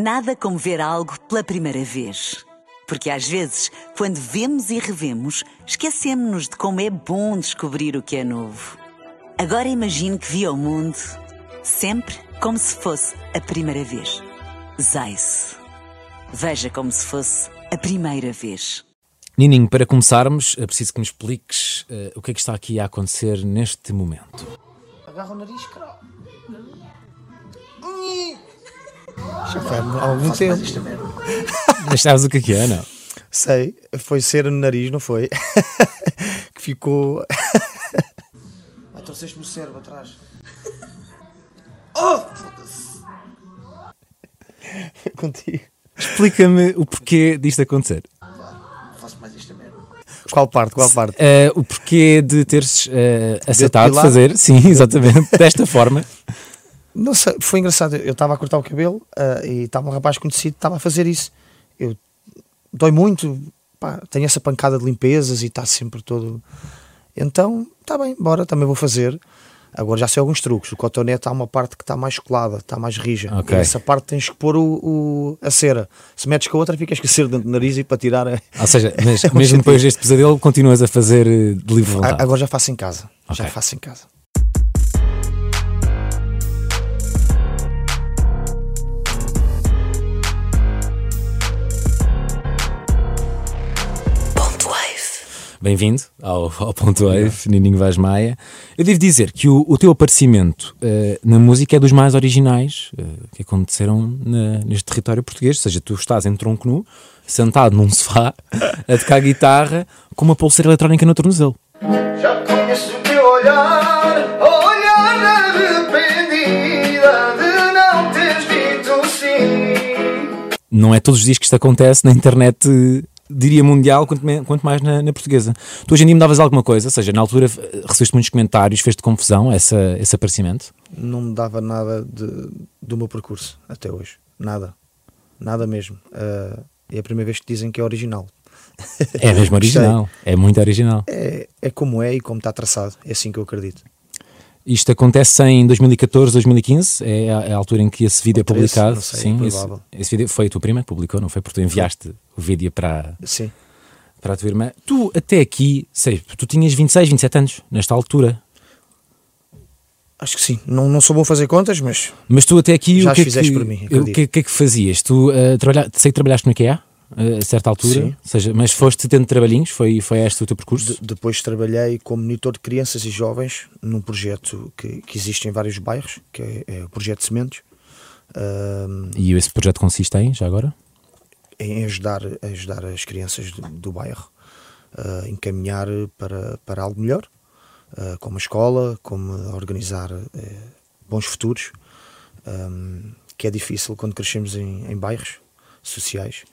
Nada como ver algo pela primeira vez. Porque às vezes, quando vemos e revemos, esquecemos-nos de como é bom descobrir o que é novo. Agora imagine que viu o mundo sempre como se fosse a primeira vez. Zais. Veja como se fosse a primeira vez. Nininho, para começarmos, é preciso que me expliques uh, o que é que está aqui a acontecer neste momento. Agarra o nariz, caralho. Já foi há algum tempo. Mas sabes o que é que é, não? Sei, foi cera no nariz, não foi? que ficou. Ah, trouxeste-me o cérebro atrás. Oh, foda-se. contigo. Explica-me o porquê disto acontecer. Não faço mais esta merda. Qual parte? Qual parte? Uh, o porquê de teres uh, aceitado depilar? fazer, sim, exatamente, desta forma. Não sei, foi engraçado. Eu estava a cortar o cabelo ah, e estava um rapaz conhecido, estava a fazer isso. Eu dói muito, pá, tenho essa pancada de limpezas e está sempre todo. Então, está bem, bora, também vou fazer. Agora já sei alguns truques. O cotonete há uma parte que está mais colada, está mais rija. Ok. E essa parte tens que pôr o, o- a cera. Se metes com a outra, ficas com a cera dentro do nariz e para tirar. a- Ou seja, mas É mesmo depois deste pesadelo, continuas a fazer eh, de livre vontade. Agora já faço em casa. Já Ok. faço em casa. Bem-vindo ao, ao Ponto Wave, Nininho Vaz Maia. Eu devo dizer que o, o teu aparecimento eh, na música é dos mais originais eh, que aconteceram na- neste território português. Ou seja, tu estás em tronco nu, sentado num sofá, a tocar guitarra, com uma pulseira eletrónica no tornozelo. Já conheço o teu olhar, olhar arrependida de não teres dito sim. Não é todos os dias que isto acontece na internet, eh, diria mundial, quanto, me- quanto mais na, na portuguesa. Tu hoje em dia me davas alguma coisa, ou seja, na altura eh, recebeste muitos comentários, fez-te confusão essa, esse aparecimento? não me dava nada de- do meu percurso até hoje. Nada. Nada mesmo. Ah, é a primeira vez que dizem que é original. É mesmo original, é muito original. É, é como é e como está traçado. É assim que eu acredito. Isto acontece em 2014, 2015, é a, é a altura em que esse vídeo é Ou 13, publicado. não sei, Sim, esse, provável. esse vídeo foi a tua prima que publicou, não foi? Porque tu enviaste vídeo para, Sim. para a tua irmã. Tu, até aqui, sei, tu tinhas 26, 27 anos, nesta altura. Acho que sim. Não, não sou bom a fazer contas, mas Mas tu, até aqui, Já o que, é as fizeste que, por mim, o que, que é que fazias? Tu, uh, trabalha, sei que trabalhaste no IKEA, uh, a certa altura, Sim. ou seja, mas foste tendo trabalhinhos, foi, foi este o teu percurso? de- depois trabalhei como monitor de crianças e jovens num projeto que, que existe em vários bairros, que é, é o Projeto Sementes, ahm, E esse projeto consiste em, já agora? Em ajudar, ajudar as crianças do, do bairro a encaminhar para, para algo melhor, ah, como a escola, como organizar eh, bons futuros, ahm, que é difícil quando crescemos em, em bairros sociais.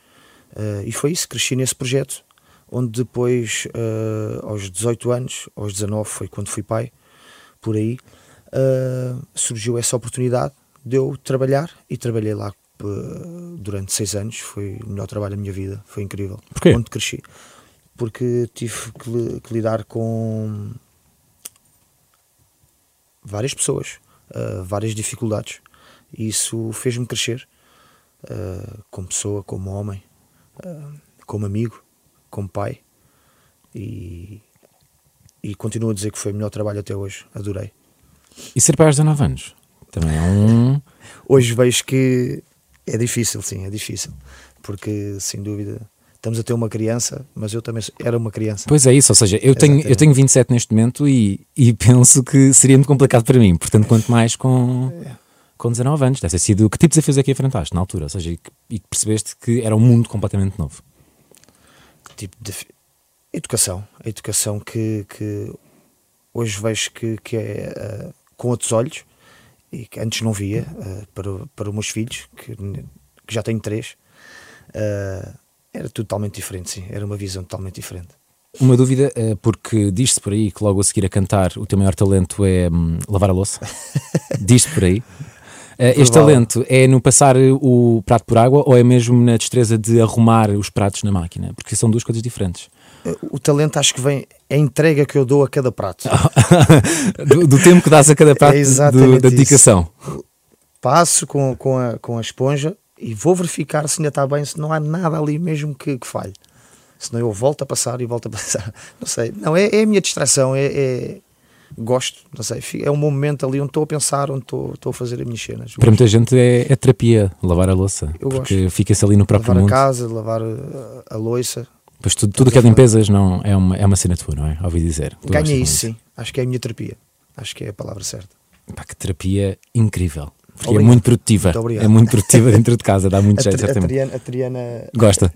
E foi isso, cresci nesse projeto, onde depois, aos 18 anos, aos 19 foi quando fui pai, por aí, surgiu essa oportunidade de eu trabalhar e trabalhei lá durante seis anos. Foi o melhor trabalho da minha vida, foi incrível. Porquê? Onde cresci. Porque tive que, que lidar com várias pessoas, ah, várias dificuldades. E isso fez-me crescer ah, como pessoa, como homem, ah, como amigo, como pai. E, e continuo a dizer que foi o melhor trabalho até hoje. Adorei. E ser pai aos 19 anos? Também é um... Hoje vejo que é difícil, sim, é difícil. Porque, sem dúvida, estamos a ter uma criança, mas eu também era uma criança. Pois é isso, ou seja, eu tenho, eu tenho 27 neste momento e, e penso que seria muito complicado para mim, portanto, quanto mais com, com 19 anos. Deve ter sido. Que tipo de desafios é que enfrentaste na altura? Ou seja, e que, e que percebeste que era um mundo completamente novo. tipo de educação. A educação que, que hoje vejo que, que é ah, com outros olhos e que antes não via ah, para, para os meus filhos, que, que já tenho três. ah, era totalmente diferente, sim. Era uma visão totalmente diferente. Uma dúvida, eh, porque diz-se por aí que logo a seguir a cantar o teu maior talento é hum, lavar a louça. diz-se por aí. Este talento é no passar o prato por água ou é mesmo na destreza de arrumar os pratos na máquina? Porque são duas coisas diferentes. Ah, O talento acho que vem, é a entrega que eu dou a cada prato. do, do tempo que dás a cada prato, É do- da isso. dedicação. passo com, com, a, com a esponja e vou verificar se ainda está bem, se não há nada ali mesmo que, que falhe. Senão eu volto a passar e volto a passar. Não sei. Não, é, é a minha distração. É, é, gosto, não sei. É um momento ali onde estou a pensar, onde estou, estou a fazer as minhas cenas. Para muita gente é, é terapia lavar a louça. Eu porque fica-se ali no próprio lavar mundo. Lavar a casa, lavar a, a louça. Pois tudo, tudo que é limpezas não, é, uma, é uma cena tua, não é? Ouvi dizer. Tu Ganha isso, sim. Acho que é a minha terapia. Acho que é a palavra certa. Pá, que terapia incrível. Porque obrigado. é muito produtiva. Muito é muito produtiva dentro de casa, dá muito jeito. A, Triana, a Triana gosta.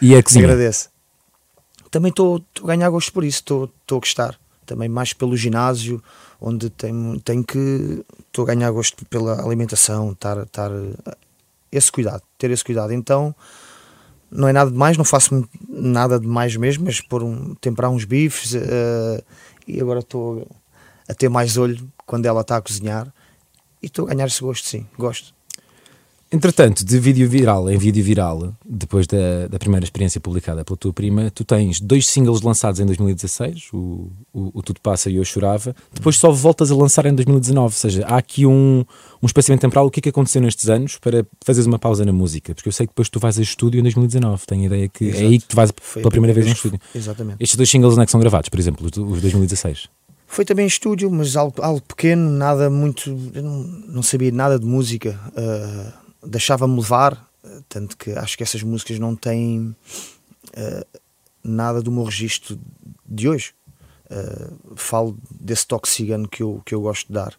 e a cozinha. Agradeço. Também estou a ganhar gosto por isso, estou a gostar. Também mais pelo ginásio, onde tenho, tenho que. Estou a ganhar gosto pela alimentação, estar, estar. Esse cuidado, ter esse cuidado. Então, não é nada de mais, não faço nada de mais mesmo, mas por um, temperar uns bifes uh, e agora estou a ter mais olho quando ela está a cozinhar e estou a ganhar esse gosto, sim, gosto. Entretanto, de vídeo viral em vídeo viral, depois da, da primeira experiência publicada pela tua prima, tu tens dois singles lançados em 2016, o, o, o Tudo Passa e Eu Chorava, depois só voltas a lançar em 2019, ou seja, há aqui um, um espaçamento temporal, o que é que aconteceu nestes anos para fazeres uma pausa na música? Porque eu sei que depois tu vais a estúdio em 2019, tenho a ideia que Exato. é aí que tu vais Foi pela primeira vez em estúdio. Exatamente. Estes dois singles onde é que são gravados, por exemplo, os 2016? Foi também em estúdio, mas algo, algo pequeno, nada muito. Eu não, não sabia nada de música. Uh, Deixava-me levar, tanto que acho que essas músicas não têm uh, nada do meu registro de hoje. Uh, falo desse toque cigano que eu, que eu gosto de dar,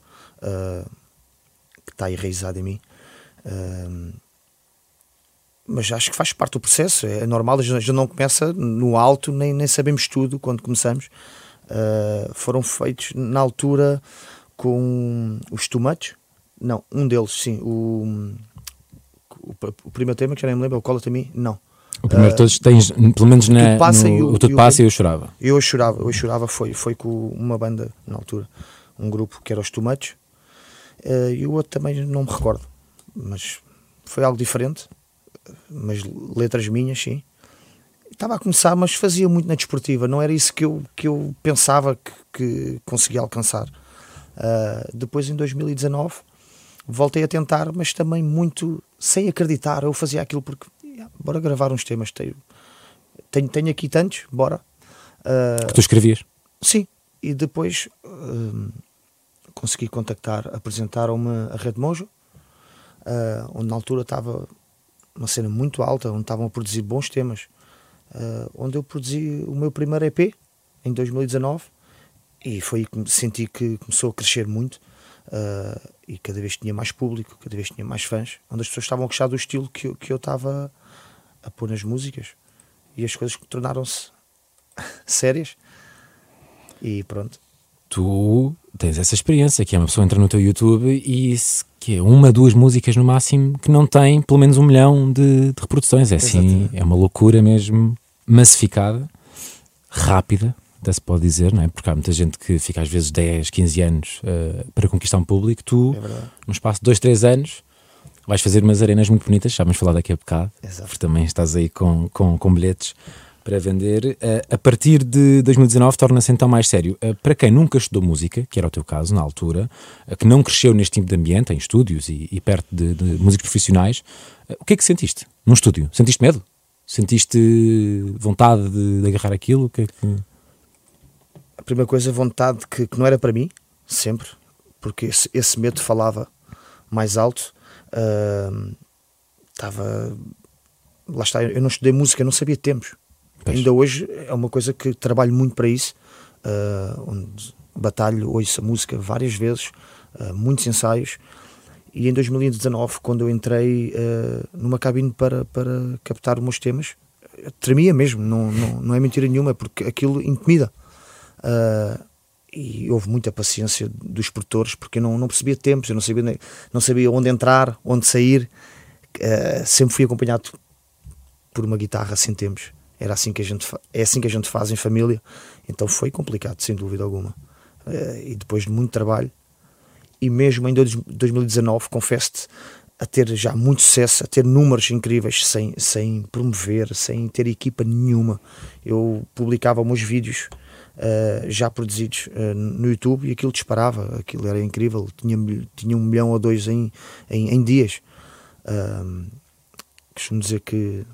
que está enraizado em mim. mas acho que faz parte do processo, é normal, a gente não começa no alto, nem, nem sabemos tudo quando começamos uh, foram feitos na altura com os tomates. Não, um deles, sim. O, o, primeiro tema, que já nem me lembro, é o Cola também, não. O primeiro uh, todos tens, pelo menos na, passa no, o, o Tudo Passa e Eu Chorava. Eu Chorava, eu Chorava foi, foi com uma banda na altura, um grupo que era os Tomates, uh, e o outro também não me recordo, mas foi algo diferente, mas letras minhas, sim estava a começar, mas fazia muito na desportiva, não era isso que eu, que eu pensava que, que conseguia alcançar. Uh, depois, em 2019, voltei a tentar, mas também muito sem acreditar. Eu fazia aquilo porque, yeah, bora gravar uns temas. Tenho, tenho, tenho aqui tantos, bora. Uh, que tu escrevias? Sim, e depois uh, consegui contactar, apresentaram-me a Rede Mojo, onde na altura estava uma cena muito alta, onde estavam a produzir bons temas uh, onde eu produzi o meu primeiro EP em 2019 e foi aí que senti que começou a crescer muito uh, e cada vez tinha mais público, cada vez tinha mais fãs, onde as pessoas estavam a gostar do estilo que eu, que eu estava a pôr nas músicas e as coisas tornaram-se sérias e pronto. Tu tens essa experiência, que é uma pessoa entra no teu YouTube e que é uma, duas músicas no máximo que não tem pelo menos um milhão de, de reproduções. É assim, Exatamente. é uma loucura mesmo massificada, rápida, até se pode dizer, não é? Porque há muita gente que fica às vezes 10, 15 anos uh, para conquistar um público. Tu, é num espaço de 2, 3 anos, vais fazer umas arenas muito bonitas. Já vamos falar daqui a bocado, Exato. porque também estás aí com, com, com bilhetes para vender. Uh, a partir de 2019 torna-se então mais sério. Uh, para quem nunca estudou música, que era o teu caso na altura, que não cresceu neste tipo de ambiente, em estúdios e, e perto de, de músicos profissionais, o que é que sentiste num estúdio? Sentiste medo? Sentiste vontade de, de agarrar aquilo? Que, é que... A primeira coisa, vontade que, que, não era para mim, sempre, porque esse, esse medo falava mais alto. Estava. Uh, lá está, eu não estudei música, não sabia tempos. Pois. Ainda hoje é uma coisa que trabalho muito para isso, uh, onde batalho, ouço a música várias vezes, uh, muitos ensaios e em 2019, quando eu entrei uh, numa cabine para, para captar os meus temas, tremia mesmo, não, não, não é mentira nenhuma, porque aquilo intimida. Uh, e houve muita paciência dos produtores, porque eu não, não percebia tempos, eu não sabia, não sabia onde entrar, onde sair. Uh, sempre fui acompanhado por uma guitarra sem tempos. Era assim que a gente é assim que a gente faz em família. Então foi complicado, sem dúvida alguma. Uh, e depois de muito trabalho, e mesmo em 2019, confesso-te, a ter já muito sucesso, a ter números incríveis sem, sem promover, sem ter equipa nenhuma. Eu publicava meus vídeos uh, já produzidos uh, no YouTube e aquilo disparava, aquilo era incrível, tinha, tinha um milhão ou dois em, em, em dias. Ahm, costumo dizer que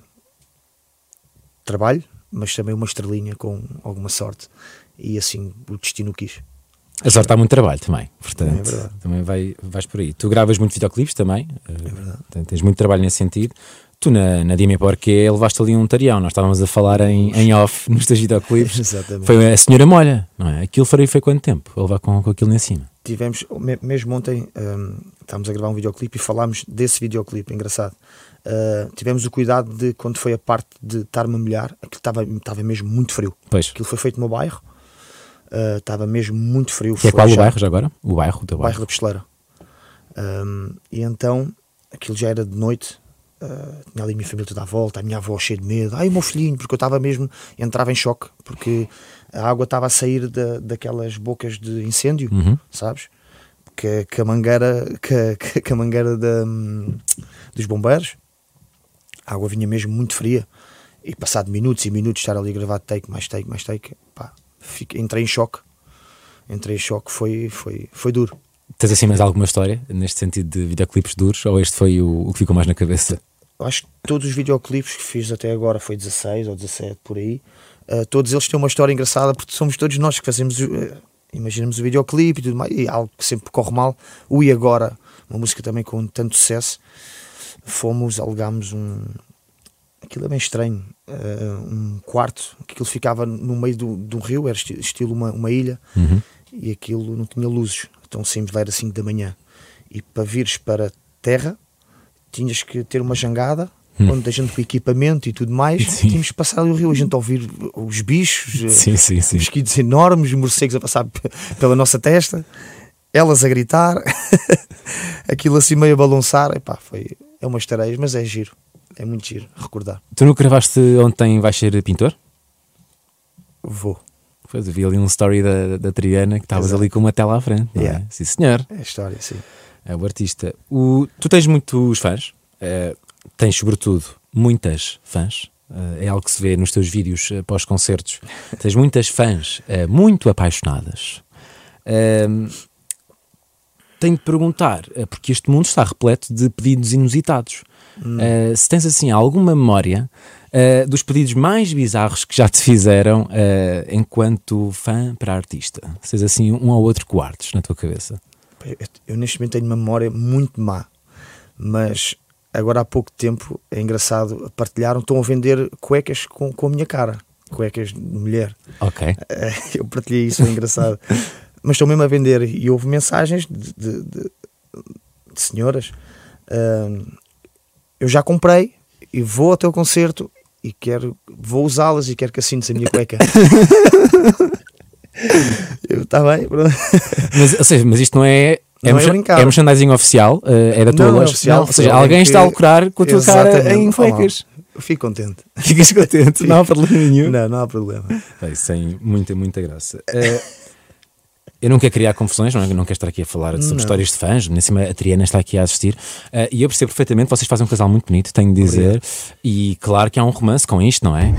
trabalho, mas também uma estrelinha com alguma sorte. E assim o destino quis. A sorte há muito trabalho também, portanto, Também é verdade. também vai, vais por aí. Tu gravas muito videoclipes também, é verdade. tens muito trabalho nesse sentido. Tu na, na Dime Porquê levaste ali um tarião, nós estávamos a falar em, em off nos teus videoclipes. Exatamente. Foi a Senhora Molha, não é? Aquilo foi, foi quanto tempo? A levar com, com aquilo em cima. Tivemos, me- mesmo ontem, ahm, estávamos a gravar um videoclipe e falámos desse videoclipe, engraçado. Ah, tivemos o cuidado de, quando foi a parte de estar-me a molhar, aquilo estava, estava mesmo muito frio. Pois. Aquilo foi feito no bairro, ah, estava mesmo muito frio. Que é qual o bairro já agora? O bairro, o bairro bairro. da Pistoleira. Ahm, e então, aquilo já era de noite, ah, tinha ali a minha família toda à volta, a minha avó cheia de medo, ai o meu filhinho, porque eu estava mesmo, entrava em choque, porque a água estava a sair da, daquelas bocas de incêndio, Uhum. sabes? Que, que a mangueira, que, que- a mangueira da, dos bombeiros, a água vinha mesmo muito fria. E passado minutos e minutos estar ali a gravar take, mais take, mais take, pá, fiquei- entrei em choque. Entrei em choque, foi, foi, foi duro. Tens assim mais alguma história neste sentido de videoclipes duros ou este foi o, o que ficou mais na cabeça? Acho que todos os videoclipes que fiz até agora foi 16 ou 17 por aí. uh, todos eles têm uma história engraçada porque somos todos nós que fazemos, uh, imaginamos o videoclipe e tudo mais, e algo que sempre corre mal. O E Agora, uma música também com tanto sucesso, fomos, alugámos um. Aquilo é bem estranho, uh, um quarto, que aquilo ficava no meio do, de um rio, era esti- estilo uma, uma ilha, Uhum. e aquilo não tinha luzes. Então saímos lá era 5 da manhã. E para vires para terra, tinhas que ter uma jangada, onde a gente com equipamento e tudo mais, Hum. Sim. tínhamos que passar ali o rio, a gente ouvir os bichos, eh, Sim, sim, sim. mosquitos enormes, morcegos a passar pela nossa testa, elas a gritar, aquilo assim meio a balançar. Epá, foi, é uma estareia, mas é giro, é muito giro recordar. Tu não gravaste ontem vais ser pintor? Vou, Pois, vi ali um story da, da Triana que estavas ali com uma tela à frente. é? Yeah. Sim, senhor. é história, sim. É o artista. O, tu tens muitos fãs, eh, tens sobretudo muitas fãs. eh, é algo que se vê nos teus vídeos eh, pós-concertos. Tens muitas fãs muito apaixonadas. Ehm, tenho de perguntar, porque este mundo está repleto de pedidos inusitados. Eh, se tens assim alguma memória dos pedidos mais bizarros que já te fizeram enquanto fã para artista. Se tens assim um ou outro que guardes na tua cabeça. Eu, neste momento tenho uma memória muito má, mas agora há pouco tempo é engraçado, partilharam, estão a vender cuecas com, com a minha cara, cuecas de mulher. Ok. Eu partilhei isso, é engraçado. Mas estão mesmo a vender e houve mensagens de, de- de- de senhoras. ahm, eu já comprei e vou ao teu concerto e quero, vou usá-las e quero que assines a minha cueca. eu, está bem, pronto. Mas, ou seja, mas isto não é. É, Não é brincar. é merchandising oficial, eh, é da tua Não, é loja. oficial, Não, ou seja, alguém está a lucrar com a tua cara em cuecas. Eu fico contente. Ficas contente, não há problema nenhum. Não, não há problema. Bem, sem muita, muita graça. Eh, eu não quero criar confusões, não, é? Não quero estar aqui a falar sobre Não. histórias de fãs, nem cima a Triana está aqui a assistir. Eh, e eu percebo perfeitamente, vocês fazem um casal muito bonito, tenho de dizer. E claro que há um romance com isto, não é?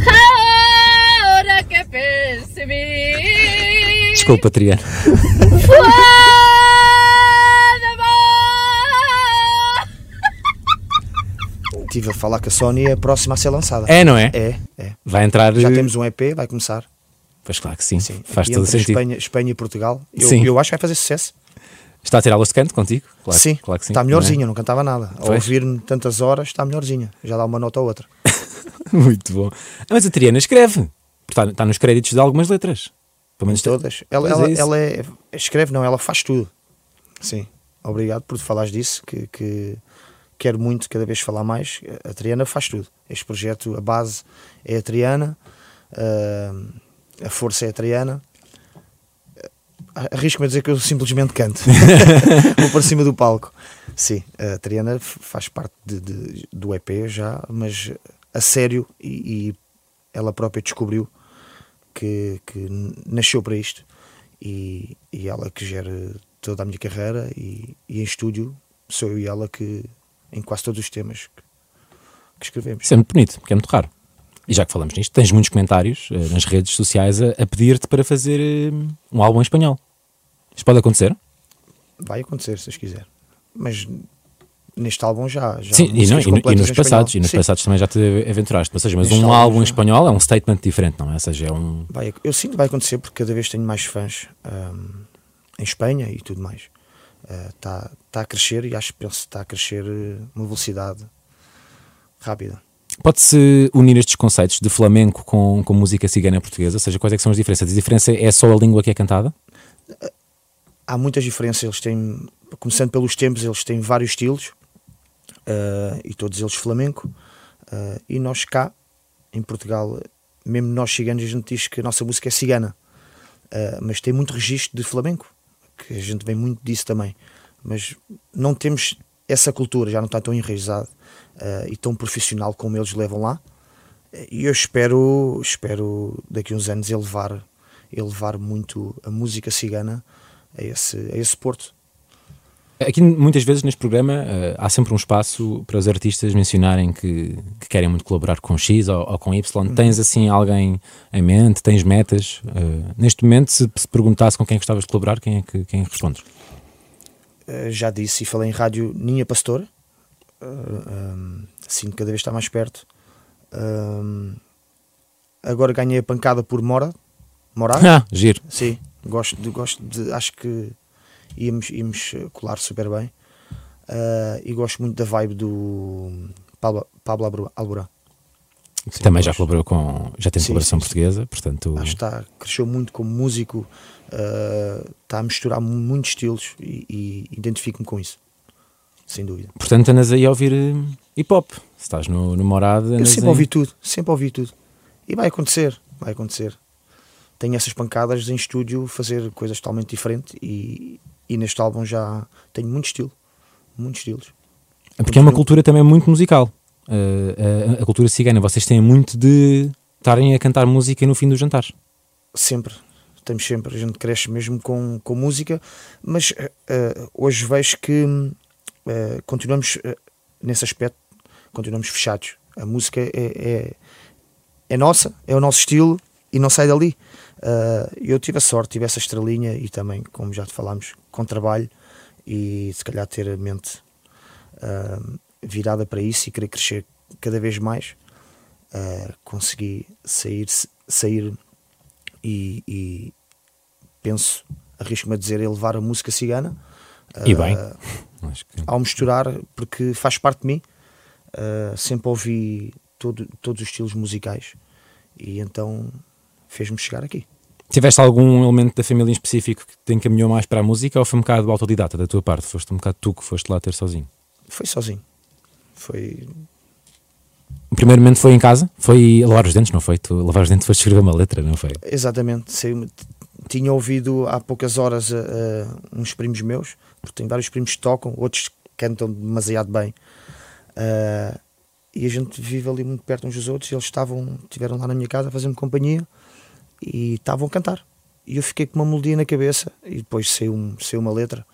Desculpa, Triana. Estive a falar com a Sony é próxima a ser lançada. É, não é? É, é. Vai entrar. Já eh, temos um EP, vai começar. Pois claro que sim, Sim, faz todo sentido. Espanha, Espanha e Portugal. Eu, Sim. eu acho que vai fazer sucesso. Está a tirar aulas de canto contigo? Claro, sim, claro que sim. está não é? melhorzinha, não cantava nada. Ao ouvir-me tantas horas, está melhorzinha. Já dá uma nota ou outra. Muito bom. Ah, Mas a Triana escreve. Está, está nos créditos de algumas letras. Pelo menos Todas. Ela, Pois é ela, ela é- escreve, não, ela faz tudo. Sim. Obrigado por falares disso, que, que quero muito cada vez falar mais. A Triana faz tudo. Este projeto, a base é a Triana, ah, a força é a Triana. Arrisco-me a dizer que eu simplesmente canto. Vou para cima do palco. Sim, a Triana faz parte de- de- do EP já, mas a sério e, e ela própria descobriu que, que nasceu para isto e, e ela que gera toda a minha carreira e, e em estúdio sou eu e ela que em quase todos os temas que, que escrevemos. Isso é muito bonito, porque é muito raro. E já que falamos nisto, tens muitos comentários eh, nas redes sociais a, a pedir-te para fazer eh, um álbum em espanhol. Isto pode acontecer? Vai acontecer se Deus quiser. Mas Neste álbum já. já Sim, e, não, e, e nos passados, e nos Sim. passados também já te aventuraste. Ou seja, mas Neste um álbum em espanhol é um statement diferente, não é? Ou seja, é um. Vai, eu sinto que vai acontecer porque cada vez tenho mais fãs ahm, em Espanha e tudo mais. Está tá a crescer e acho que está a crescer eh, uma velocidade rápida. Pode-se unir estes conceitos de flamenco com, com música cigana portuguesa? Ou seja, quais é que são as diferenças? A diferença é só a língua que é cantada? Há muitas diferenças, eles têm, começando pelos tempos, eles têm vários estilos ah, e todos eles flamenco. Ah, e nós cá, em Portugal, mesmo nós ciganos, a gente diz que a nossa música é cigana, Ah, mas tem muito registro de flamenco, que a gente vem muito disso também. Mas não temos essa cultura, já não está tão enraizado ah, e tão profissional como eles levam lá. E eu espero, espero daqui a uns anos elevar, elevar muito a música cigana a esse, a esse porto. Aqui, muitas vezes, neste programa, eh, há sempre um espaço para os artistas mencionarem que, que querem muito colaborar com X ou, ou com Y. Tens, assim, alguém em mente? Tens metas? Eh, neste momento, se, se perguntasse com quem gostavas de colaborar, quem é que quem respondes? Uh, já disse e falei em rádio Ninha Pastora, uh, um, sinto que cada vez está mais perto. Um, agora ganhei a pancada por Mora, Morado, Ah, giro. sim, gosto de, gosto de, acho que íamos, íamos uh, colar super bem. Uh, e gosto muito da vibe do Pablo, Pablo Alborán. Sim, Também já colaborou com. Já tem colaboração portuguesa, portanto. Acho que está, cresceu muito como músico, uh, está a misturar mu- muitos estilos e, e identifico-me com isso, sem dúvida. Portanto, andas aí a ouvir eh, hip hop. Se estás no, no Morado, Eu sempre aí- ouvi tudo, sempre ouvi tudo. E vai acontecer, vai acontecer. Tenho essas pancadas em estúdio, fazer coisas totalmente diferentes e, e neste álbum já tenho muito estilo, muitos estilos. Porque é uma cultura também muito musical. Eh, a, a cultura cigana, vocês têm muito de estarem a cantar música no fim dos jantares. Sempre, temos sempre, a gente cresce mesmo com, com música, mas eh, hoje vejo que eh, continuamos nesse aspecto, continuamos fechados. A música é, é, é nossa, é o nosso estilo e não sai dali. Eh, eu tive a sorte, tive essa estrelinha e também, como já te falámos, com trabalho e se calhar ter a mente eh, virada para isso e querer crescer cada vez mais. eh, consegui sair, sair e, e penso, arrisco-me a dizer, elevar a música cigana E bem. ao misturar, porque faz parte de mim. sempre ouvi todo, todos os estilos musicais e então fez-me chegar aqui. Tiveste algum elemento da família em específico que te encaminhou mais para a música ou foi um bocado autodidata da tua parte? Foste um bocado tu que foste lá ter sozinho? Foi sozinho. Foi. O primeiro momento foi em casa? Foi lavar os dentes, não foi? Tu lavar os dentes foste escrever uma letra, não foi? Exatamente. saiu-me- tinha ouvido há poucas horas eh, uns primos meus, porque tenho vários primos que tocam, outros cantam demasiado bem. Eh, e a gente vive ali muito perto uns dos outros. E eles estavam, estiveram lá na minha casa a fazer-me companhia e estavam a cantar. E eu fiquei com uma melodia na cabeça e depois saiu, um- saiu uma letra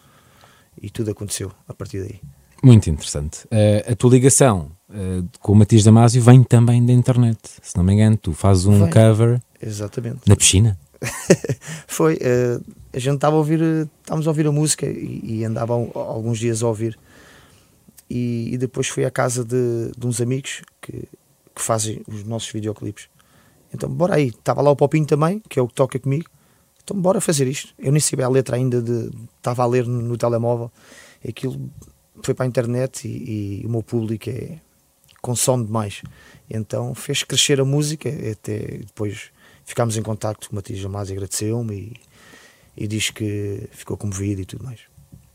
e tudo aconteceu a partir daí. Muito interessante. Eh, a tua ligação eh, com o Matias Damasio vem também da internet. Se não me engano, tu fazes um Vem. cover Exatamente. na piscina. Foi, eh, a gente estava a ouvir, estávamos a ouvir a música e, e andava al- alguns dias a ouvir. E, e depois fui à casa de, de uns amigos que, que fazem os nossos videoclipes. Então, bora aí. Estava lá o Popinho também, que é o que toca comigo. Então, bora fazer isto. Eu nem sabia a letra ainda, de, estava a ler no, no telemóvel. Aquilo foi para a internet e, e o meu público é, consome demais. Então, fez crescer a música. Até depois ficámos em contacto com o Matias Jamás e agradeceu-me e, e diz que ficou comovido e tudo mais.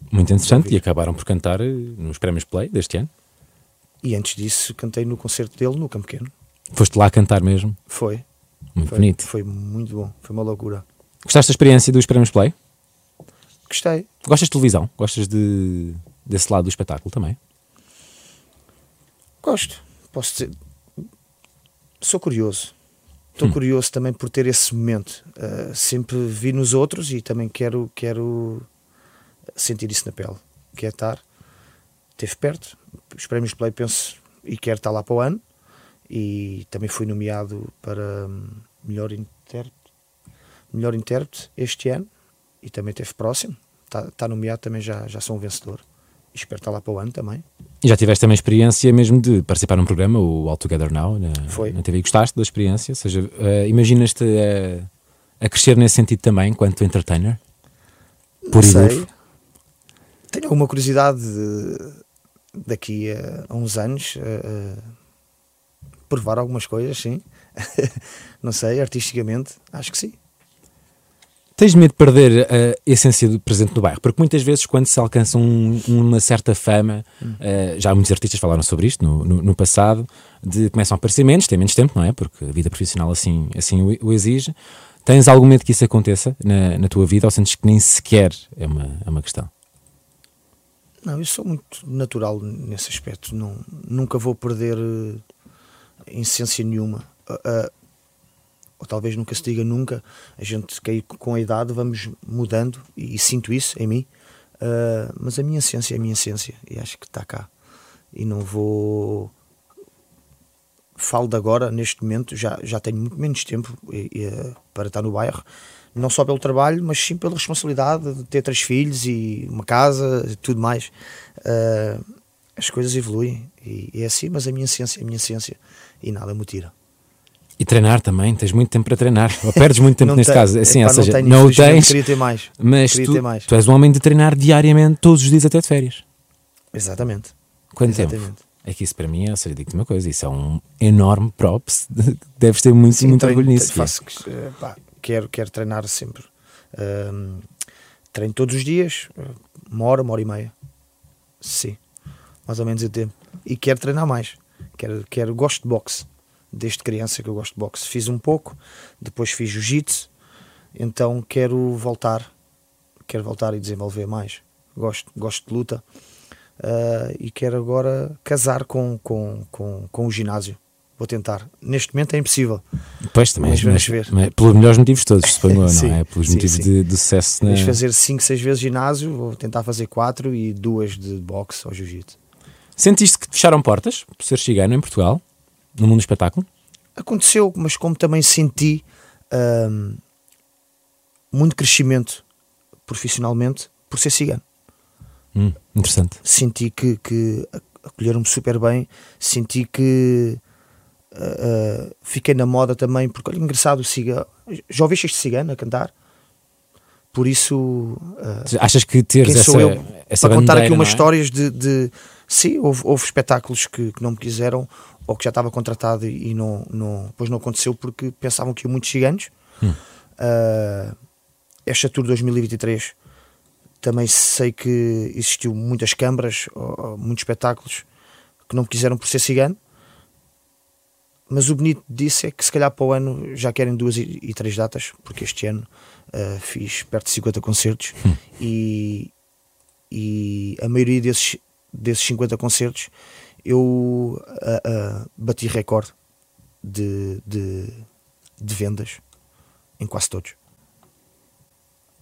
Muito interessante. E acabaram por cantar eh, nos prémios Play deste ano. E antes disso, cantei no concerto dele no Campo Pequeno. Foste lá cantar mesmo. Foi. Muito foi, bonito. Foi muito bom. Foi uma loucura. Gostaste da experiência dos prémios Play? Gostei. Gostas de televisão? Gostas de, desse lado do espetáculo também? Gosto. Posso dizer. Sou curioso. Estou Hum. curioso também por ter esse momento. Uh, sempre vi nos outros e também quero, quero sentir isso na pele. Quer estar. Esteve perto. Os prémios Play penso e quero estar lá para o ano. E também fui nomeado para hum, melhor intérprete, melhor intérprete este ano. E também esteve próximo. Está, está nomeado também já, já sou um vencedor. espero estar lá para o ano também. E já tiveste também a experiência mesmo de participar num programa, o All Together Now, na, Foi. na TV. E gostaste da experiência? Ou seja, eh, imaginas-te a, a crescer nesse sentido também, enquanto entertainer? Por Não sei. Tenho alguma curiosidade de- daqui a, a uns anos a provar algumas coisas, sim. Não sei, artisticamente, acho que sim. Tens medo de perder a essência do presente no bairro? Porque muitas vezes, quando se alcança um- uma certa fama, eh, já muitos artistas falaram sobre isto no, no- no passado, de começam a aparecer menos, têm menos tempo, não é? Porque a vida profissional assim, assim o, o exige. Tens algum medo que isso aconteça na, na tua vida ou sentes que nem sequer é uma, é uma questão? Não, eu sou muito natural nesse aspecto. Não, nunca vou perder eh, essência nenhuma. Ah, ah, ou talvez nunca se diga nunca. A gente que com a idade vamos mudando e, sinto isso em mim. Ah, mas a minha essência é a minha essência e acho que está cá. E não vou. Falo de agora, neste momento, já, já tenho muito menos tempo e- e, para estar no bairro, não só pelo trabalho, mas sim pela responsabilidade de ter três filhos e uma casa e tudo mais. Ah, as coisas evoluem e é assim, mas a minha essência é a minha essência e nada me tira. E treinar também, tens muito tempo para treinar, ou perdes muito tempo Não neste tenho- caso, assim, epá, ou seja, tenho, não, o infelizmente, tens, Queria ter mais. mas tu, ter mais. tu és um homem de treinar diariamente, todos os dias até de férias. Exatamente. Quanto tempo? Exatamente. É que isso para mim, é, ou seja, digo-te uma coisa, isso é um enorme props, deves ter muito, Sim, muito treino, orgulho nisso. faço que- eh, pá, quero, quero treinar sempre. Ahm, treino todos os dias, uma hora, uma hora e meia. Sim, mais ou menos o tempo. E quero treinar mais. Quero, quero, gosto de boxe. Desde criança que eu gosto de boxe. Fiz um pouco, depois fiz jiu-jitsu, então quero voltar. Quero voltar e desenvolver mais. Gosto, gosto de luta. Ah, e quero agora casar com, com, com, com o ginásio. Vou tentar. Neste momento é impossível. Pois também, Mas vamos ver. mas pelos melhores motivos todos, suponho Sim, não é? Pelos sim, motivos sim. de, de sucesso. Vamos fazer 5, 6 vezes ginásio, vou tentar fazer 4 e duas de boxe ou jiu-jitsu. Sentiste que te fecharam portas por ser cigano em Portugal, no mundo do espetáculo? Aconteceu, mas como também senti ahm, muito crescimento profissionalmente por ser cigano. Hum, interessante. Senti que, que acolheram-me super bem, senti que ah, fiquei na moda também, porque olha, engraçado o cigano. Já ouviste este cigano a cantar? Por isso. ah, Achas que teres essa, sou eu essa para contar bandeira, aqui umas é? histórias de, de- sim, houve, houve espetáculos que, que não me quiseram ou que já estava contratado e não, não, depois não aconteceu porque pensavam que iam muitos gigantes. Hum. Ah, esta Tour 2023 também sei que existiu muitas câmaras, muitos espetáculos que não me quiseram por ser cigano. Mas o bonito disso é que se calhar para o ano já querem duas e, e três datas, porque este ano ah, fiz perto de 50 concertos e, e a maioria desses, desses 50 concertos eu ah, ah, bati recorde de, de, de vendas em quase todos.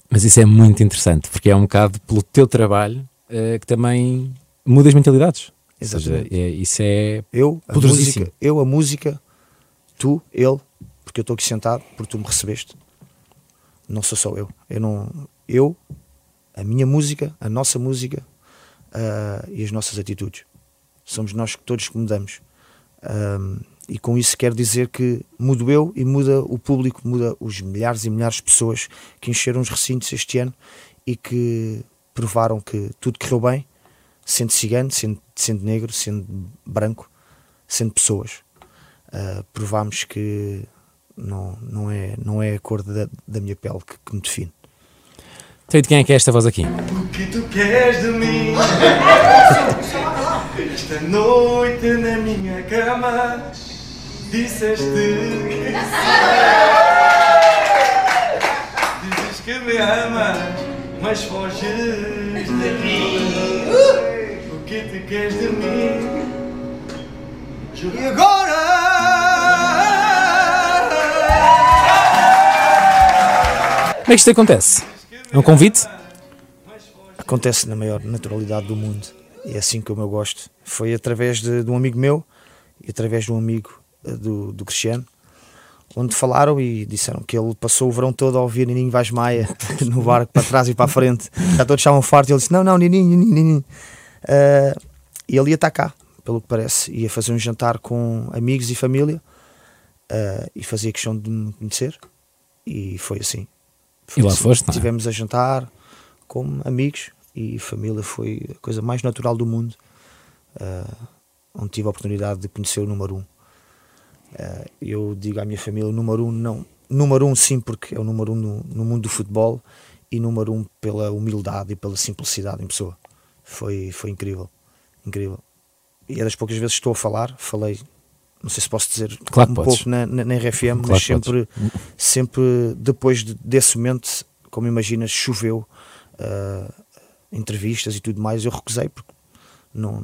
Mas isso é muito interessante, porque é um bocado pelo teu trabalho eh, que também muda as mentalidades. Ou seja, Exatamente. é- isso é. Eu, a música, eu, a música, tu, ele, porque eu estou aqui sentado, porque tu me recebeste. Não sou só eu. Eu, não, eu a minha música, a nossa música ah, e as nossas atitudes. Somos nós todos que mudamos. Ahm, e com isso quero dizer que mudo eu e muda o público, muda os milhares e milhares de pessoas que encheram os recintos este ano e que provaram que tudo correu bem, sendo cigano, sendo, sendo negro, sendo branco, sendo pessoas. Ah, provámos que não, não, é, não é a cor da, da minha pele que, que me define. Então, e de quem é que é esta voz aqui? O que tu queres de mim? Esta noite na minha cama disseste que Dizes que me amas, mas foges de mim. O que tu queres de mim? E agora? Como é que isto acontece? É um convite? acontece na maior naturalidade do mundo é assim como eu gosto. Foi através de, de um amigo meu e através de um amigo eh, do, do Cristiano, onde falaram e disseram que ele passou o verão todo a ouvir Nininho Vaz Maia no barco para trás e para a frente. Já todos estavam fartos e ele disse: Não, não, Nininho, Nininho. Uh, e ele ia estar cá, pelo que parece, ia fazer um jantar com amigos e família uh, e fazia questão de me conhecer. E foi assim. Foi E lá foste, não é? Tivemos a jantar como amigos e família foi a coisa mais natural do mundo. uh, onde tive a oportunidade de conhecer o número um. Uh, eu digo à minha família: número um, não. Número um, sim, porque é o número um no, no mundo do futebol e número um pela humildade e pela simplicidade em pessoa. Foi, foi incrível. Incrível. E é das poucas vezes que estou a falar, falei, não sei se posso dizer Claro um podes. pouco na, na, na RFM, Claro mas sempre, sempre depois de- desse momento, como imaginas, choveu uh, entrevistas e tudo mais. Eu recusei porque não,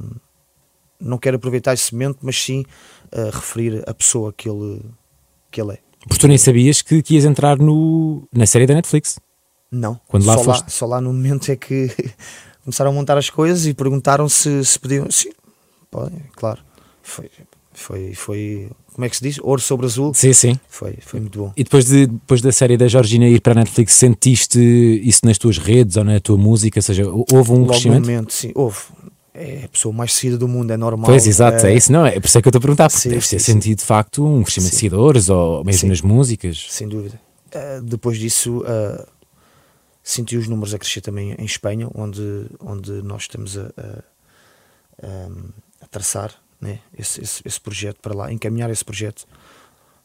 não quero aproveitar esse momento, mas sim uh, referir a pessoa que ele, que ele é. Porque tu nem sabias que, que ias entrar no, na série da Netflix. Não, Quando lá só, foste? lá, só lá no momento é que começaram a montar as coisas e perguntaram se, se podiam. Sim, podem, claro. Foi, foi, foi, como é que se diz? Ouro sobre azul. Sim, sim. Foi, foi muito bom. E depois, de, depois da série da Georgina ir para a Netflix, sentiste isso nas tuas redes ou na tua música? Ou seja, houve um Logo crescimento? momento, sim, houve. É a pessoa mais seguida do mundo, é normal. Pois, exato, é, É, isso, não é? Por isso é que eu estou a perguntar, porque Sim, deve ter sim. sentido de facto um crescimento de Sim. seguidores ou mesmo Sim. nas músicas. Sem dúvida. Uh, depois disso, uh, senti os números a crescer também em Espanha, onde, onde nós estamos a, a, um, a traçar né, esse, esse, esse projeto para lá, encaminhar esse projeto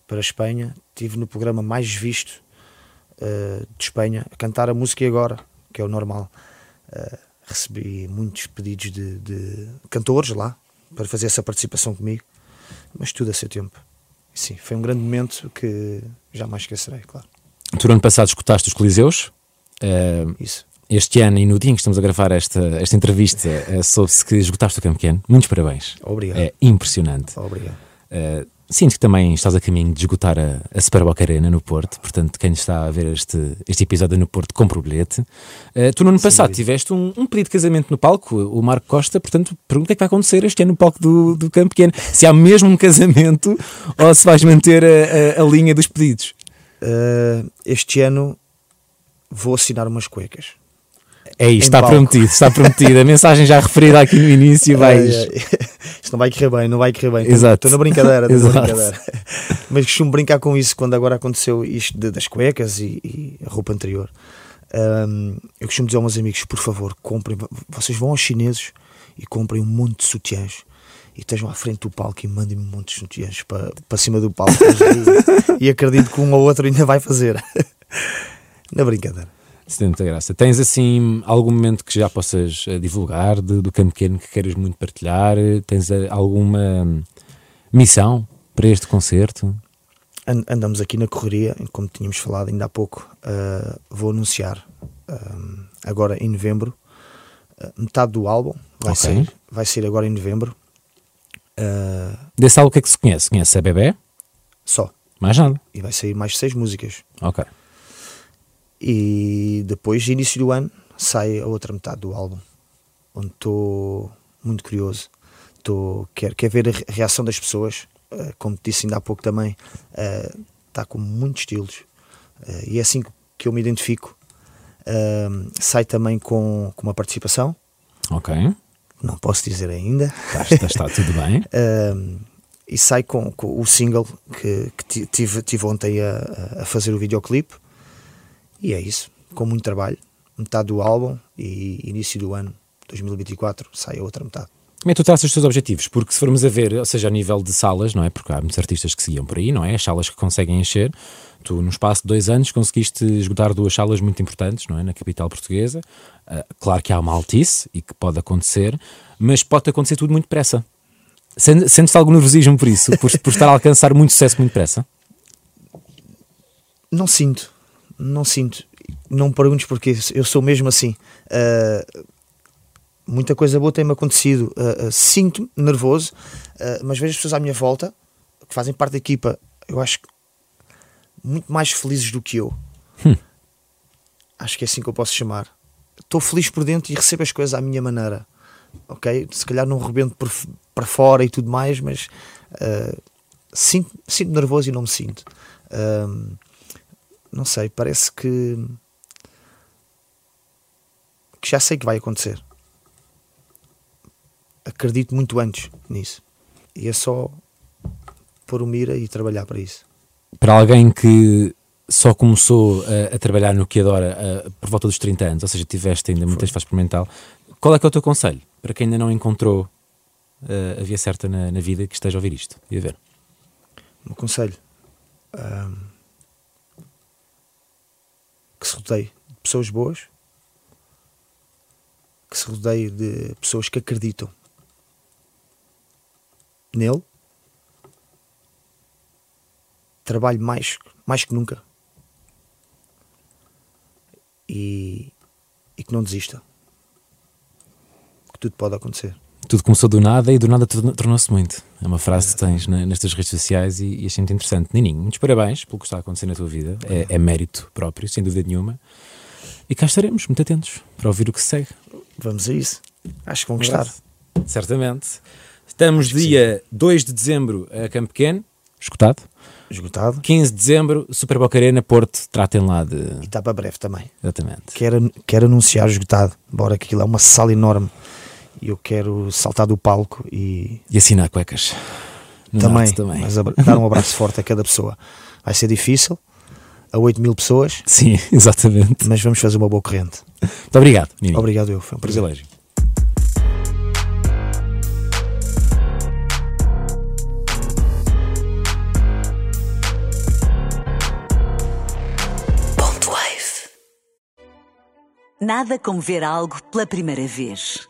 para a Espanha. Estive no programa mais visto uh, de Espanha a cantar a música e agora, que é o normal. Uh, recebi muitos pedidos de, de cantores lá para fazer essa participação comigo, mas tudo a seu tempo. Sim, foi um grande momento que jamais esquecerei, claro. Tu no ano passado escutaste os Coliseus. eh, Isso. Este ano e no dia em que estamos a gravar esta, esta entrevista, eh, soube-se que esgotaste o campo pequeno. Muitos parabéns. Obrigado. É impressionante. Obrigado. Uh, sinto que também estás a caminho de esgotar a, a Superboc Arena no Porto, portanto, quem está a ver este, este episódio no Porto, compra o bilhete. Uh, tu no ano passado dúvida. tiveste um, um pedido de casamento no palco, o Marco Costa, portanto, pergunta o que é que vai acontecer este ano no palco do, do Campo Pequeno. Se há mesmo um casamento ou se vais manter a, a- a linha dos pedidos. Uh, este ano vou assinar umas cuecas. É isto, está palco. prometido, está prometido. A mensagem já referida aqui no início, vais. Ai, ai. Isto não vai correr bem, não vai correr bem. Exato. Estou na brincadeira, estou na brincadeira. Mas costumo brincar com isso quando agora aconteceu isto de- das cuecas e, e a roupa anterior. Um, eu costumo dizer aos meus amigos, por favor, comprem, vocês vão aos chineses e comprem um monte de sutiãs e estejam à frente do palco e mandem-me um monte de sutiãs para, para cima do palco. e, e acredito que um ou outro ainda vai fazer. na brincadeira. Tem muita graça. Tens assim algum momento que já possas eh, divulgar de- do campo pequeno que queiras muito partilhar? Tens eh, alguma hum, missão para este concerto? An- andamos aqui na correria, como tínhamos falado ainda há pouco. uh, vou anunciar um, agora em novembro metade do álbum. Vai, Ok. sair, vai sair agora em novembro. Uh, Desse algo o que é que se conhece? Conhece a Bebé? só. Mais nada. E vai sair mais seis músicas. Ok. E depois, início do ano, sai a outra metade do álbum. Onde estou muito curioso. Tô, quero, quero ver a re- reação das pessoas. Uh, como te disse ainda há pouco também, está com muitos estilos. Uh, e é assim que eu me identifico. Um, sai também com, com uma participação. Ok. Não posso dizer ainda. Está, está, está tudo bem. Um, e sai com, com o single que, que ti- tive, tive ontem a, a fazer o videoclipe. E é isso, com muito trabalho. Metade do álbum e início do ano 2024 sai a outra metade. Como é que tu traças os teus objetivos? Porque se formos a ver, ou seja, a nível de salas, não é? Porque há muitos artistas que seguiam por aí, não é? As salas que conseguem encher. Tu, no espaço de dois anos, conseguiste esgotar duas salas muito importantes, não é? Na capital portuguesa. Ah, claro que há uma altice e que pode acontecer, mas pode acontecer tudo muito depressa. Sente- Sentes-te algum nervosismo por isso? Por, por estar a alcançar muito sucesso muito depressa? Não sinto, não sinto. Não me perguntes porquê, eu sou mesmo assim. Uh, muita coisa boa tem-me acontecido. Uh, uh, Sinto-me nervoso, mas vejo as pessoas à minha volta que fazem parte da equipa, eu acho que muito mais felizes do que eu. Acho que é assim que eu posso chamar. Estou feliz por dentro e recebo as coisas à minha maneira. Ok? Se calhar não rebento por para fora e tudo mais, mas uh, sinto, sinto nervoso e não me sinto. Um, não sei, parece que que já sei que vai acontecer. acredito muito antes nisso. E é só pôr o mira e trabalhar para isso. Para alguém que só começou a, a trabalhar no que adora a, por volta dos 30 anos, ou seja, tiveste ainda muitas fases experimental, qual é que é o teu conselho para quem ainda não encontrou uh, a via certa na, na, vida que esteja a ouvir isto e a ver? Um conselho um, que se rodeie de pessoas boas, que se rodeie de pessoas que acreditam nele, trabalhe mais, mais que nunca e, e que não desista. Que tudo pode acontecer. Tudo começou do nada e do nada tornou-se muito. É uma frase que tens nestas redes sociais e, e achei muito interessante. Nininho, muitos parabéns pelo que está a acontecer na tua vida. É, é mérito próprio, sem dúvida nenhuma. E cá estaremos, muito atentos, para ouvir o que se segue. Vamos a isso. Acho que vão gostar. Certamente. Estamos dia 2 de dezembro a Campo Pequeno, escutado. Esgotado. 15 de dezembro, Super Boca Arena, Porto, tratem lá de. E está para breve também. Exatamente. Quero, quero anunciar esgotado, embora que aquilo é uma sala enorme eu quero saltar do palco e. E assinar cuecas. também, também. Mas dar um abraço forte a cada pessoa. Vai ser difícil, a 8 mil pessoas. Sim, exatamente. Mas vamos fazer uma boa corrente. Muito obrigado, Nini. Obrigado, eu. Foi um privilégio. Nada como ver algo pela primeira vez.